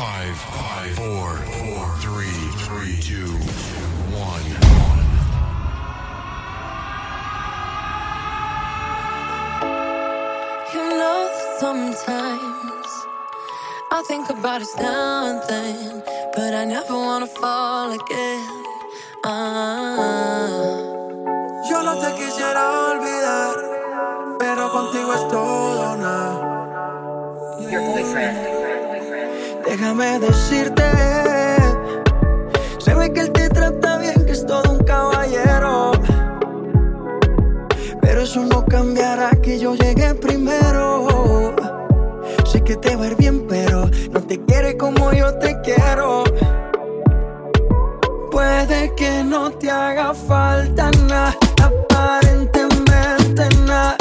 Five, five, four, four, three, three, two, one. You know, sometimes I think about us now and then, but I never wanna fall again. Ah. Yo no te quisiera olvidar, pero contigo es todo nada. Your boyfriend. Déjame decirte, se ve que él te trata bien, que es todo un caballero. Pero eso no cambiará que yo llegué primero. Sé que te va a ir bien, pero no te quiere como yo te quiero. Puede que no te haga falta nada, aparentemente nada.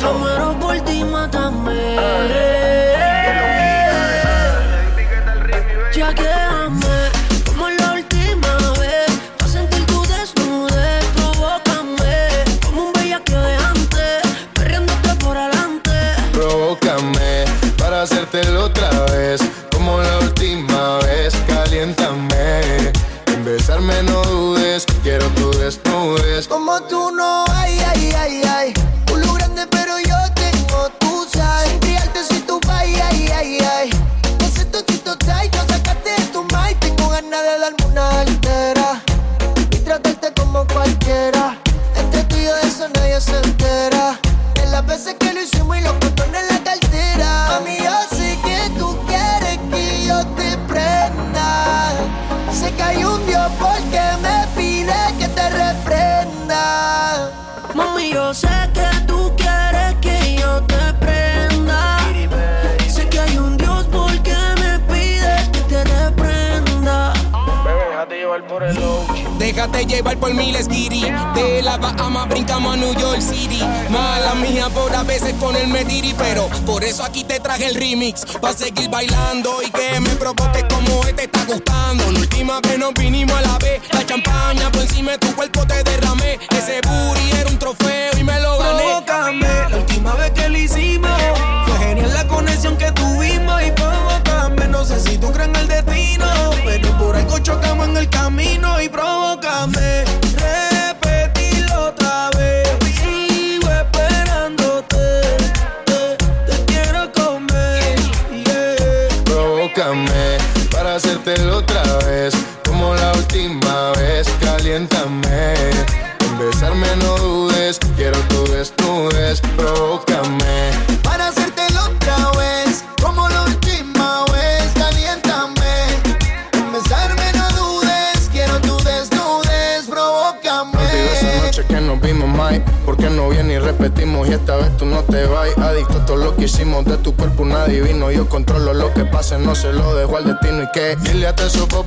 Me muero por ti.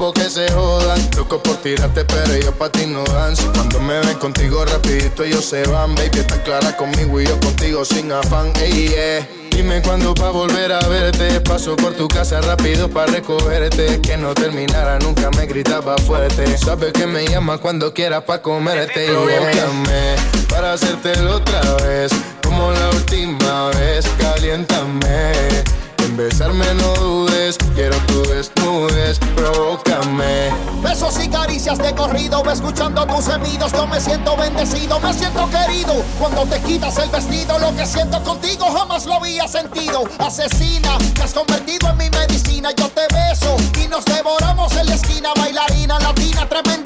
que se jodan. Loco por tirarte, pero ellos pa' ti no dan. Si cuando me ven contigo rapidito ellos se van. Baby, está clara conmigo y yo contigo sin afán. Eh. Dime cuándo pa' volver a verte. Paso por tu casa rápido pa' recogerte. Que no terminara, nunca me gritaba fuerte. Sabes que me llama cuando quieras pa' comerte. Y llame para hacértelo otra vez. Como la última vez, caliéntame Besarme no dudes, quiero tu desnudez, provócame. Besos y caricias de corrido, escuchando tus gemidos, yo me siento bendecido, me siento querido. Cuando te quitas el vestido, lo que siento contigo jamás lo había sentido. Asesina, te has convertido en mi medicina, yo te beso y nos devoramos en la esquina, bailarina latina, tremenda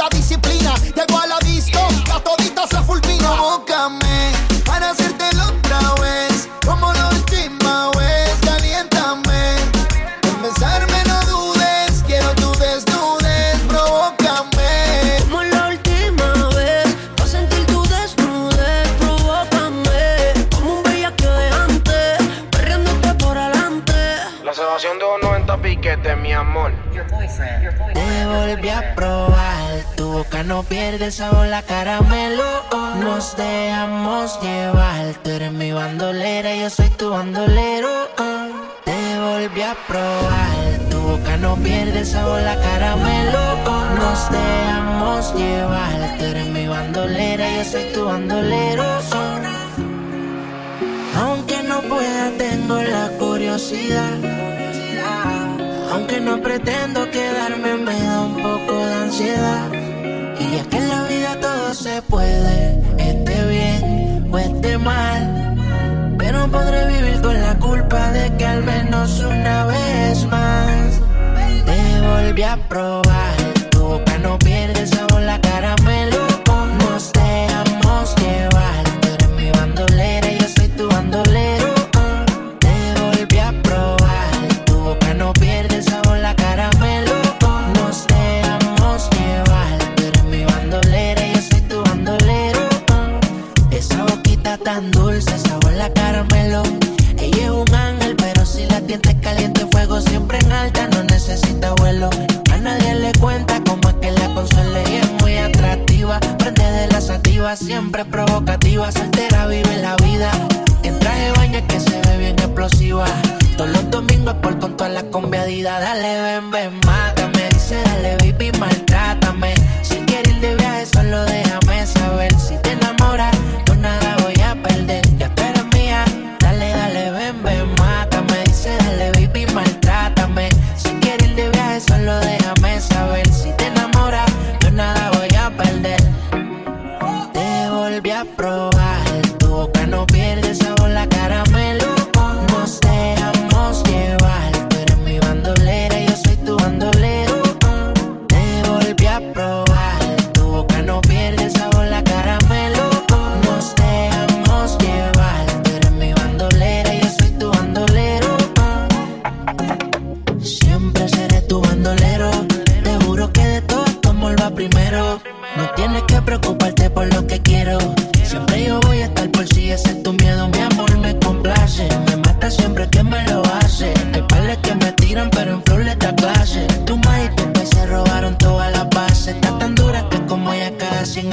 pierde sabor la caramelo. Nos dejamos llevar. Tú eres mi bandolera, y yo soy tu bandolero. Te volví a probar. Tu boca no pierde sabor la caramelo. Nos dejamos llevar. Tú eres mi bandolera, y yo soy tu bandolero. Aunque no pueda, tengo la curiosidad. Aunque no pretendo quedarme, me da un poco de ansiedad. Y es que en la vida todo se puede, esté bien o esté mal. Pero podré vivir con la culpa de que al menos una vez más te volví a probar.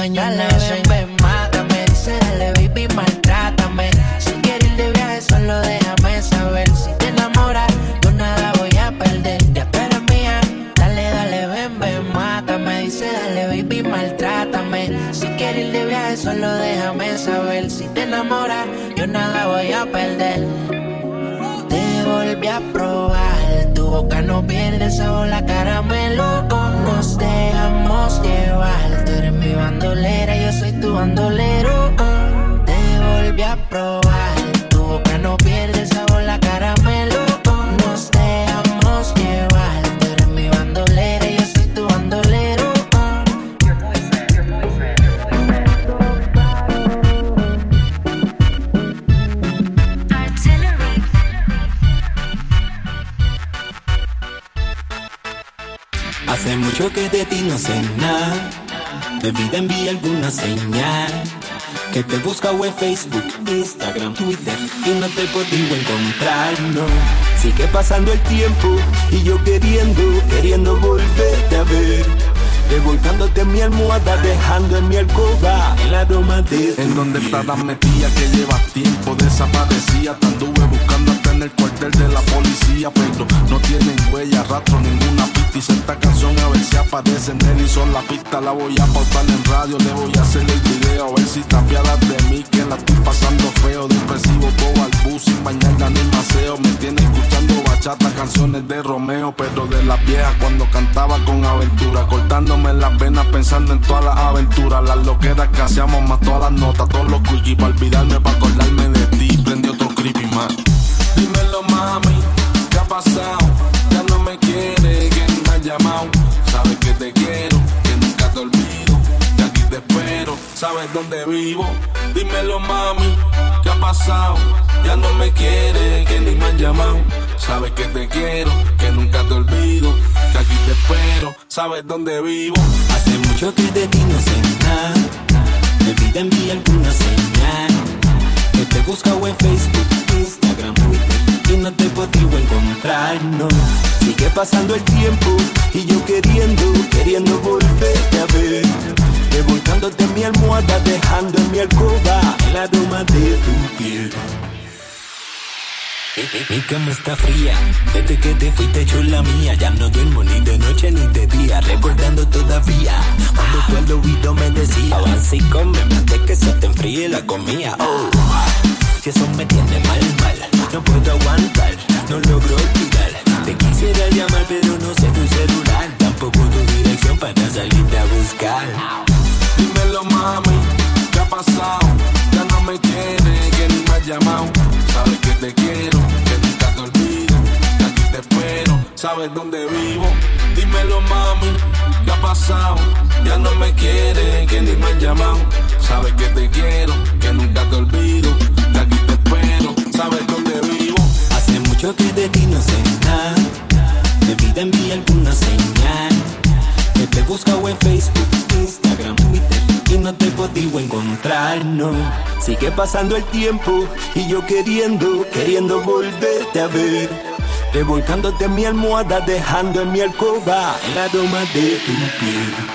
mañana. Facebook, Instagram, Twitter y no te he podido encontrar, no. Sigue pasando el tiempo y yo queriendo, queriendo volverte a ver. Revolcándote en mi almohada, dejando en mi alcoba el aroma de tu En donde estarás metida que llevas tiempo desaparecía. Te anduve buscando hasta en el cuartel de la policía, pero no tienen huella, rastro, ninguna pista. Hice esta canción a ver si él y son la pista. La voy a pautar en radio, le voy a hacer el video a ver si te apiadas de mí, que la estoy pasando feo. Depresivo, todo al bus, sin bañarla ni maseo. Me tiene escuchando bachata, canciones de Romeo, pero de las viejas cuando cantaba con aventura, cortándome las venas pensando en todas las aventuras, las loqueras que hacíamos más todas las notas, todos los quickies para olvidarme, para acordarme de ti. Prendí otro creepy más. Dímelo, mami, ¿qué ha pasado? Sabes dónde vivo. Dímelo, mami, ¿qué ha pasado? Ya no me quiere, que ni me han llamado. Sabes que te quiero, que nunca te olvido, que aquí te espero. Sabes dónde vivo. Hace mucho que de ti no sé nada. De enviar alguna señal. Que te busca en Facebook, Instagram, Twitter y no te podido encontrar, no. Sigue pasando el tiempo y yo queriendo, queriendo volverte a ver. Revolcándote mi almohada, dejando en mi alcoba el aroma de tu piel. Mi, cama está fría, desde que te fuiste chula mía. Ya no duermo ni de noche ni de día. Recordando todavía Cuando tú al oído me decía Avanza y come antes que se te enfríe la comida Oh, si eso me tiene mal, mal No puedo aguantar, no logro olvidar. Te quisiera llamar pero no sé tu celular. Tampoco tu dirección para salirte a buscar Sabes dónde vivo. Dímelo, mami, ¿qué ha pasado? Ya no me quiere, que ni me ha llamado. Sabes que te quiero, que nunca te olvido, que aquí te espero. Sabes dónde vivo. Hace mucho que de ti no sé nada. De enviar alguna señal. Que te busca en Facebook, Instagram, Twitter y no te he podido encontrar, no. Sigue pasando el tiempo y yo queriendo, queriendo volverte a ver. Revolcándote en mi almohada, dejando en mi alcoba el aroma de tu piel.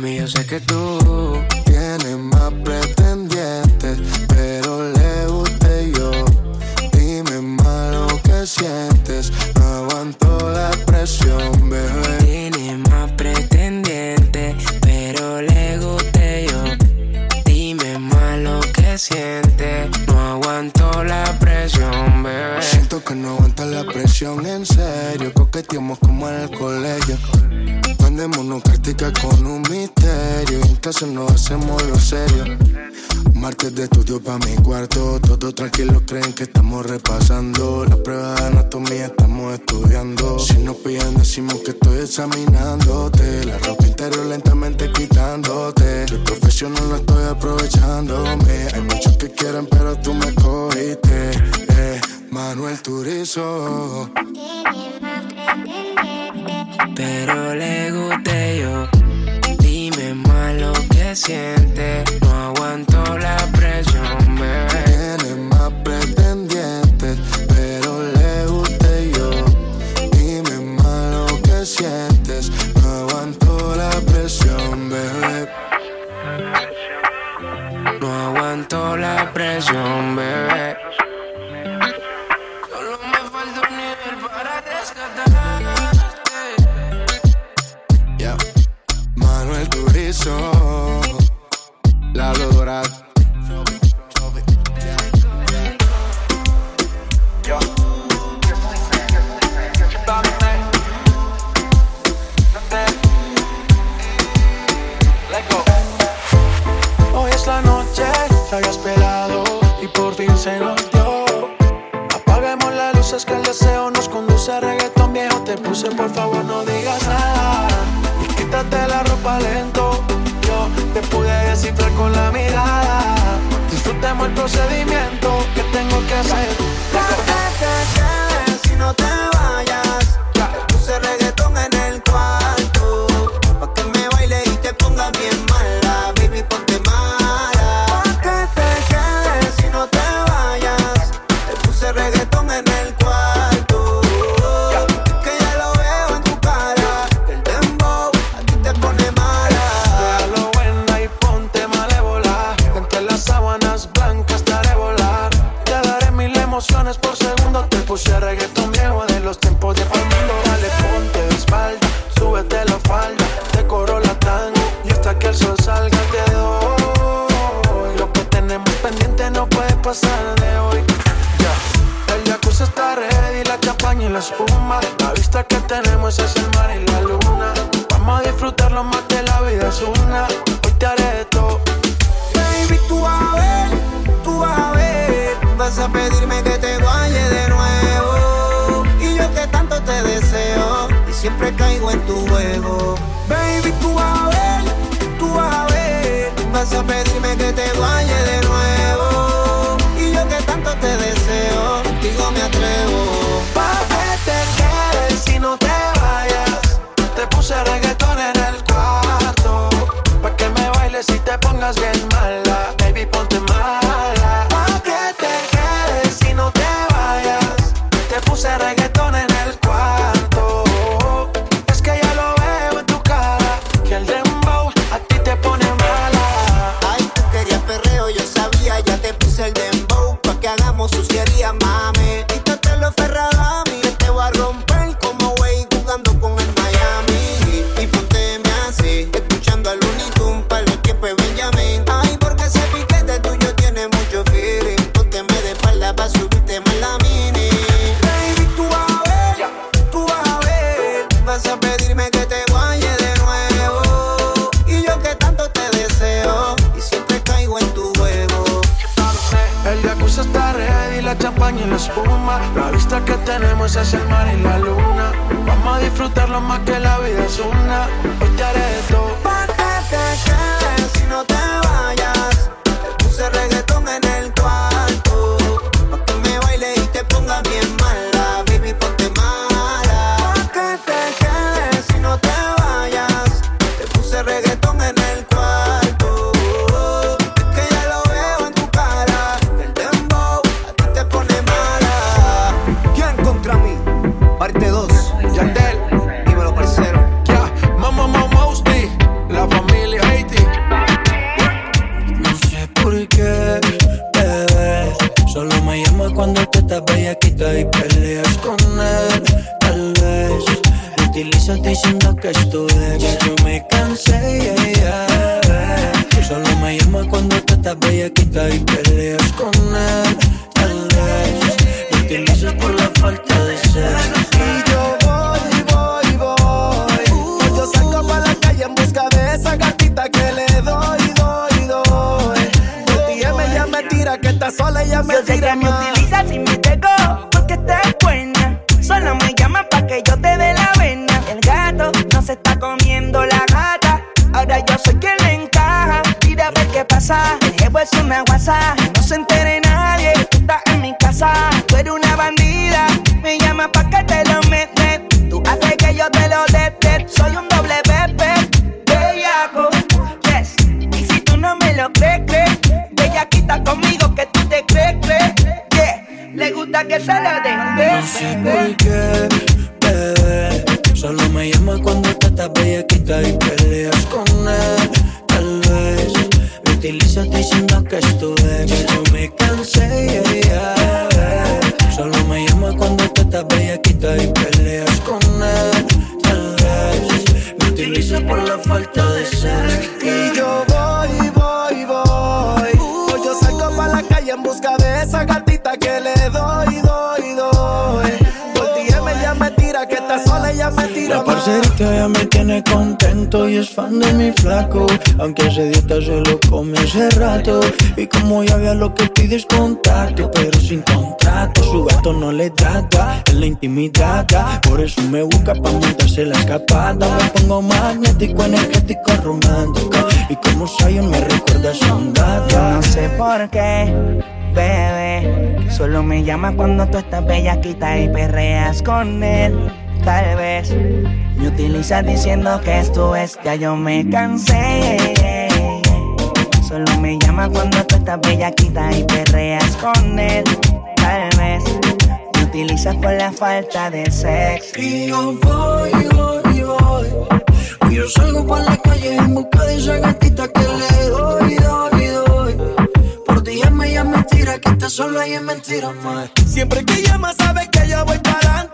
Mami, yo sé que tú metió pa' mi cuarto. Todos tranquilos creen que estamos repasando. Las pruebas de anatomía estamos estudiando. Si nos piden, decimos que estoy examinándote. La ropa interior lentamente espuma. La vista que tenemos es el mar y la luna. Vamos a disfrutarlo más que la vida es una. Hoy te haré todo. Baby, tú vas a ver, tú vas a ver. Vas a pedirme que te guaye de nuevo. Y yo que tanto te deseo. Y siempre caigo en tu juego. Baby, tú vas a ver, tú vas a ver. Vas a pedirme que te guaye de nuevo disfrutarlo más que la vida es una. Hoy te. siempre que Aunque ese dieta se lo come hace rato. Y como ya había lo que pide es contacto. Pero sin contrato, su gato no le trata Es la intimidad, por eso me busca pa' montarse la escapada. Me pongo magnético, energético, romántico. Y como Zion me recuerda a Sandata No sé por qué Bebé, solo me llama cuando tú estás bella, quita y perreas con él tal vez me utilizas diciendo que esto es ya yo me cansé. Solo me llama cuando tú estás bellaquita y perreas con él. Tal vez me utilizas por la falta de sexo. Y yo voy voy voy. Y yo salgo por la calle en busca de esa gatita que le doy doy doy. Por ti llama ella mentira que está sola y es mentira más siempre que llama sabes que yo voy para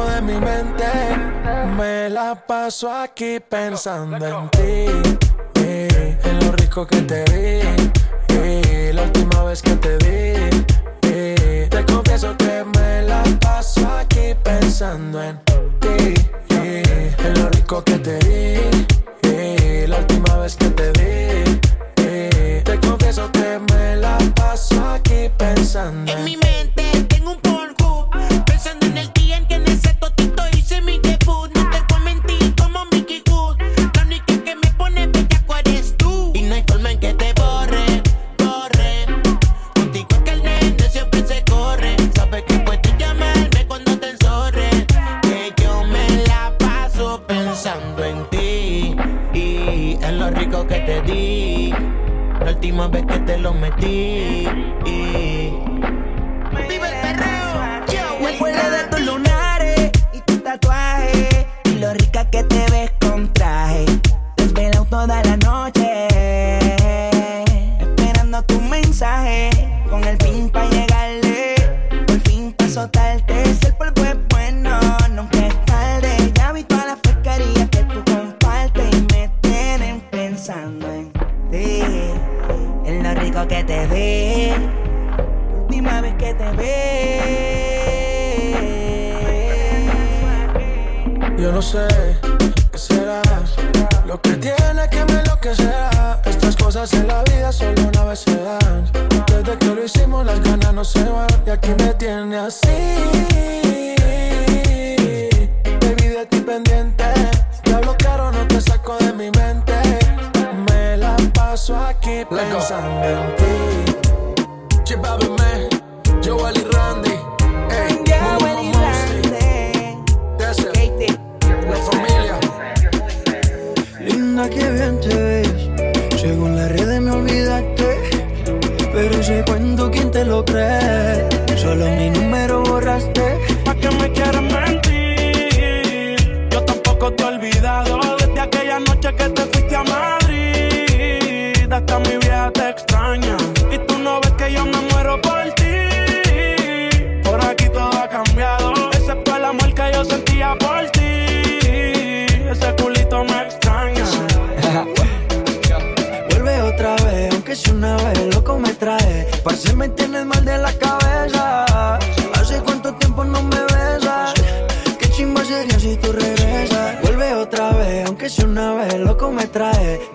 de mi mente. Me la paso aquí pensando en ti. En lo rico que te di. Eh, la última vez que te di. Eh, te confieso que me la paso aquí pensando en ti. en lo rico que te di. ti, en lo rico que te di, la última vez que te lo metí.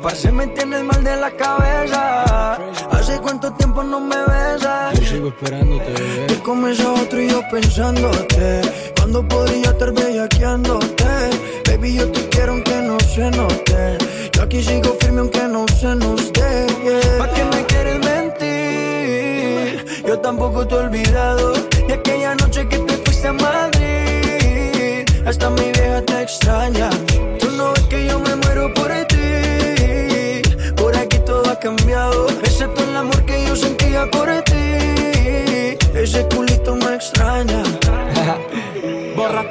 Parce, me tienes mal de la cabeza. Hace cuánto tiempo no me besas. Yo sigo esperándote. Y comienza otro y yo pensándote. Cuando podría estar bellaqueándote. Baby, yo te quiero aunque no se note. Yo aquí sigo firme aunque no se nos dé. yeah. ¿Pa' qué me quieres mentir? Yo tampoco te he olvidado. De aquella noche que te fuiste a Madrid. Hasta mi vieja te extraña.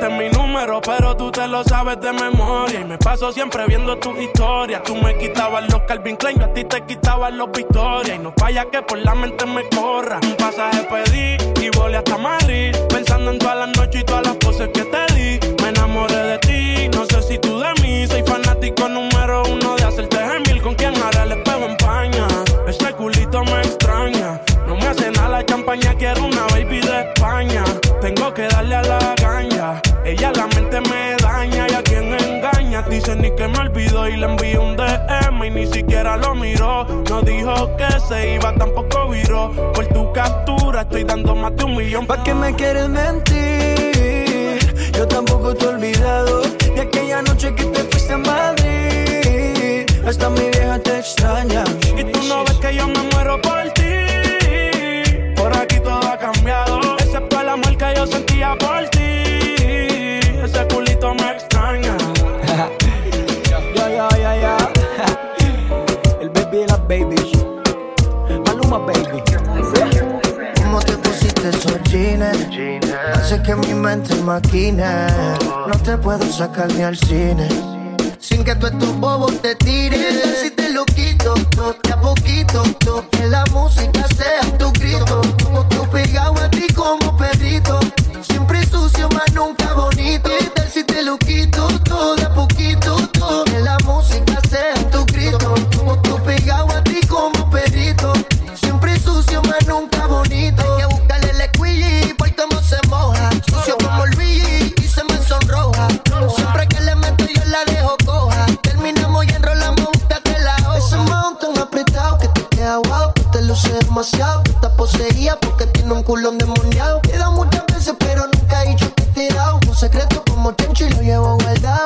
Borraste mi número, pero tú te lo sabes de memoria. Y me paso siempre viendo tus historias. Tú me quitabas los Calvin Klein, yo a ti te quitabas los Victoria. Y no falla que por la mente me corra. Un pasaje pedí y volé hasta Madrid. Pensando en todas las noches y todas las poses que te di. Me enamoré de ti, no sé si tú de mí. Soy fanático número uno de hacerte gemil. Con quien hará el espejo en paña. Ese culito me extraña. No me hace nada la champaña, quiero una baby de España. Tengo que darle a la. Ella la mente me daña y a quien engaña. Dice ni que me olvidó y le envié un DM y ni siquiera lo miró. No dijo que se iba, tampoco viró. Por tu captura estoy dando más de un millón. ¿Pa' qué me quieres mentir? Yo tampoco te he olvidado de aquella noche que te fuiste a Madrid. Hasta mi vieja te extraña. Y tú no ves que yo me muero por ti. Por aquí todo ha cambiado, excepto el amor que yo sentía por ti. Jeans? Hace que mi mente maquine. No te puedo sacar ni al cine. Sin que tú estos bobos te tiren. ¿Qué tal si te lo quito? To, de a poquito. to, que la música sea tu grito. Porque tiene un culo endemoniado. Queda muchas veces, pero nunca he dicho que he dado. Un secreto como Chencho y lo llevo guardado.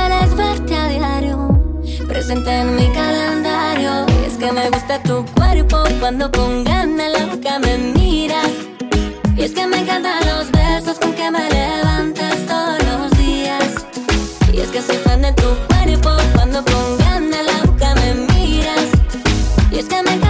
quieres verte a diario, presente en mi calendario. Y es que me gusta tu cuerpo cuando con ganas loca me miras. Y es que me encantan los besos con que me levantas todos los días. Y es que soy fan de tu cuerpo cuando con ganas loca me miras. Y es que me encanta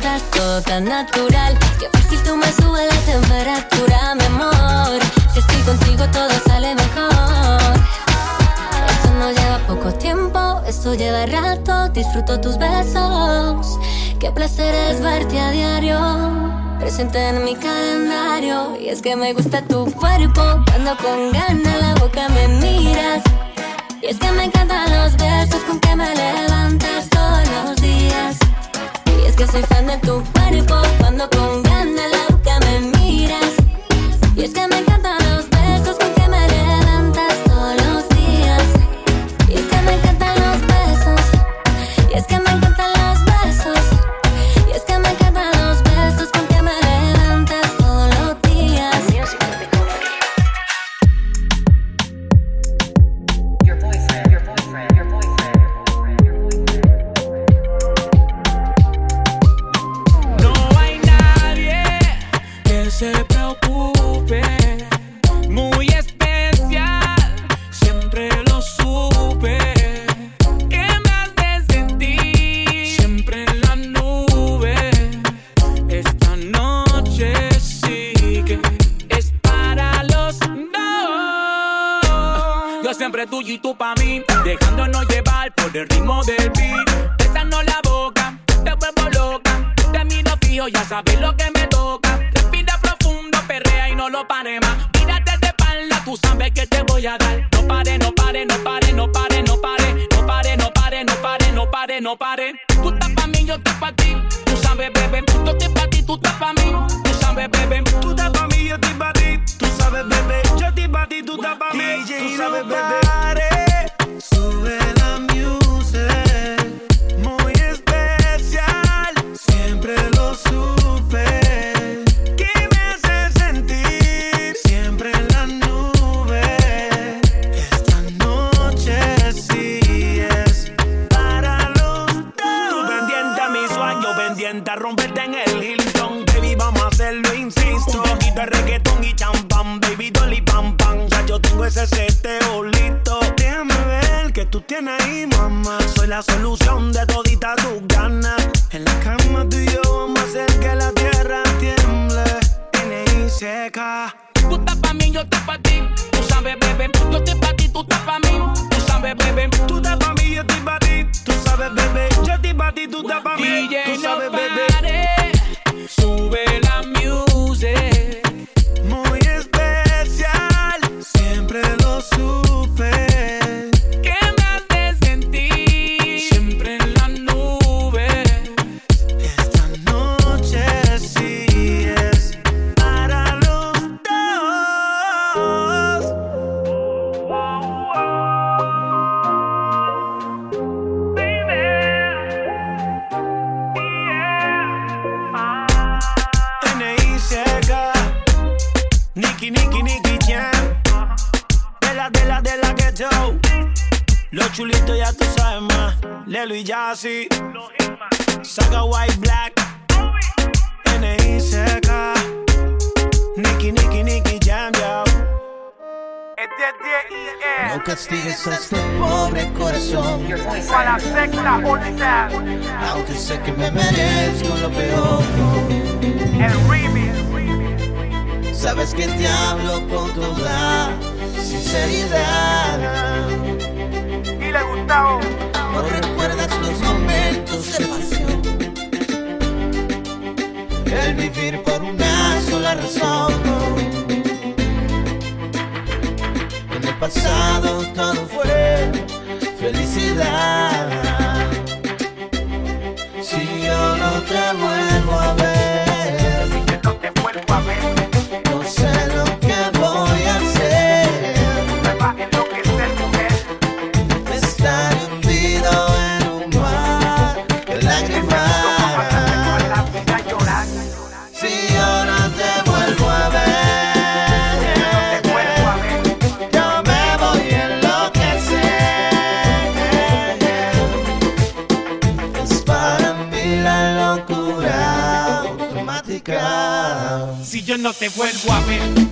todo tan natural. Que fácil tú me subes la temperatura, mi amor. Si estoy contigo todo sale mejor. Esto no lleva poco tiempo, esto lleva rato. Disfruto tus besos. Qué placer es verte a diario. Presente en mi calendario. Y es que me gusta tu cuerpo. Cuando con ganas la boca me miras. Y es que me encantan los besos con que me levantas todos los días. Que soy fan de tu cuerpo. Cuando con ganas la boca me miras. Y es que me encantan tú pa' mí, dejándonos llevar por el ritmo del beat. Besando la boca, te vuelvo loca. Te miro fijo, ya sabes lo que me toca. Respira profundo, perrea y no lo pare más. Mírate de espalda, tú sabes que te voy a dar. No pare, no pare, no pare, no pare, no pare. No pare, no pare, no pare, no pare, no pare. Tú estás pa' mí, yo estoy pa' ti. Tú sabes, bebé. Yo estoy pa' ti, tú estás pa' mí. Tú sabes, bebé. Tú estás pa' mí, yo estoy pa' ti. Tú sabes, bebé. Yo estoy pa' ti, tú estás pa' mí. Tú sabes, bebé. Yo tengo ese seteo listo. Déjame ver que tú tienes ahí, mamá. Soy la solución de todita tus ganas. En la cama tú y yo vamos a hacer que la tierra tiemble. N.I. seca. Tú estás pa' mí, yo estoy pa' ti. Tú sabes, bebé. Yo estoy pa' ti, tú estás pa' mí. Tú sabes, bebé. Tú estás pa' mí, yo estoy pa' ti. Tú sabes, bebé. Yo estoy pa' ti, tú estás pa' mí. Tú sabes, Lelo y Jassy. Saga White Black. N.I.C.K. Nicky, Nicky, Nicky Jam, yo. No castigues a este pobre corazón. Aunque sé que me merezco lo peor. Sabes que te hablo con toda sinceridad. Dile, Gustavo. No recuerdas los momentos de pasión. El vivir por una sola razón. En el pasado todo fue felicidad. Si yo no te vuelvo a ver, yo no te vuelvo a ver,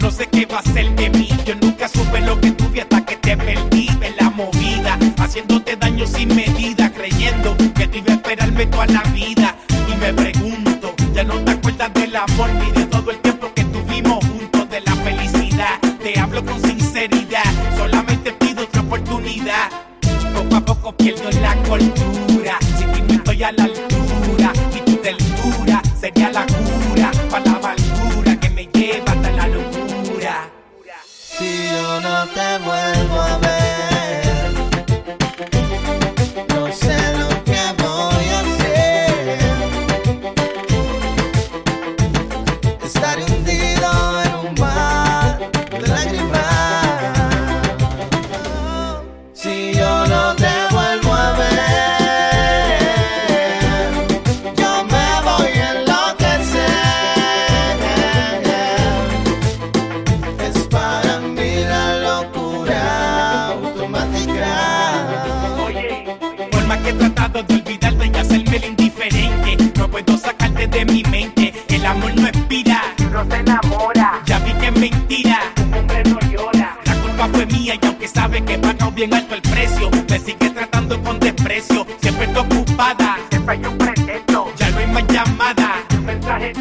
bombada. Siempre yo pretendo. Ya no hay más llamada. Mensaje.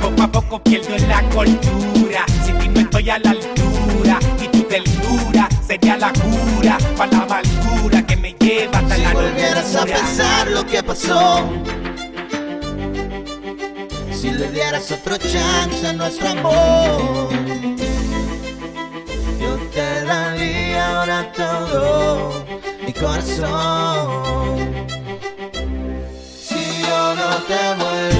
Poco a poco pierdo la cultura. Sin ti no estoy a la altura. Y tu ternura sería la cura. Para la amargura que me lleva hasta si la locura. Si volvieras a pensar lo que pasó. Si le dieras otro chance a nuestro amor, yo te daría ahora todo mi corazón. te voy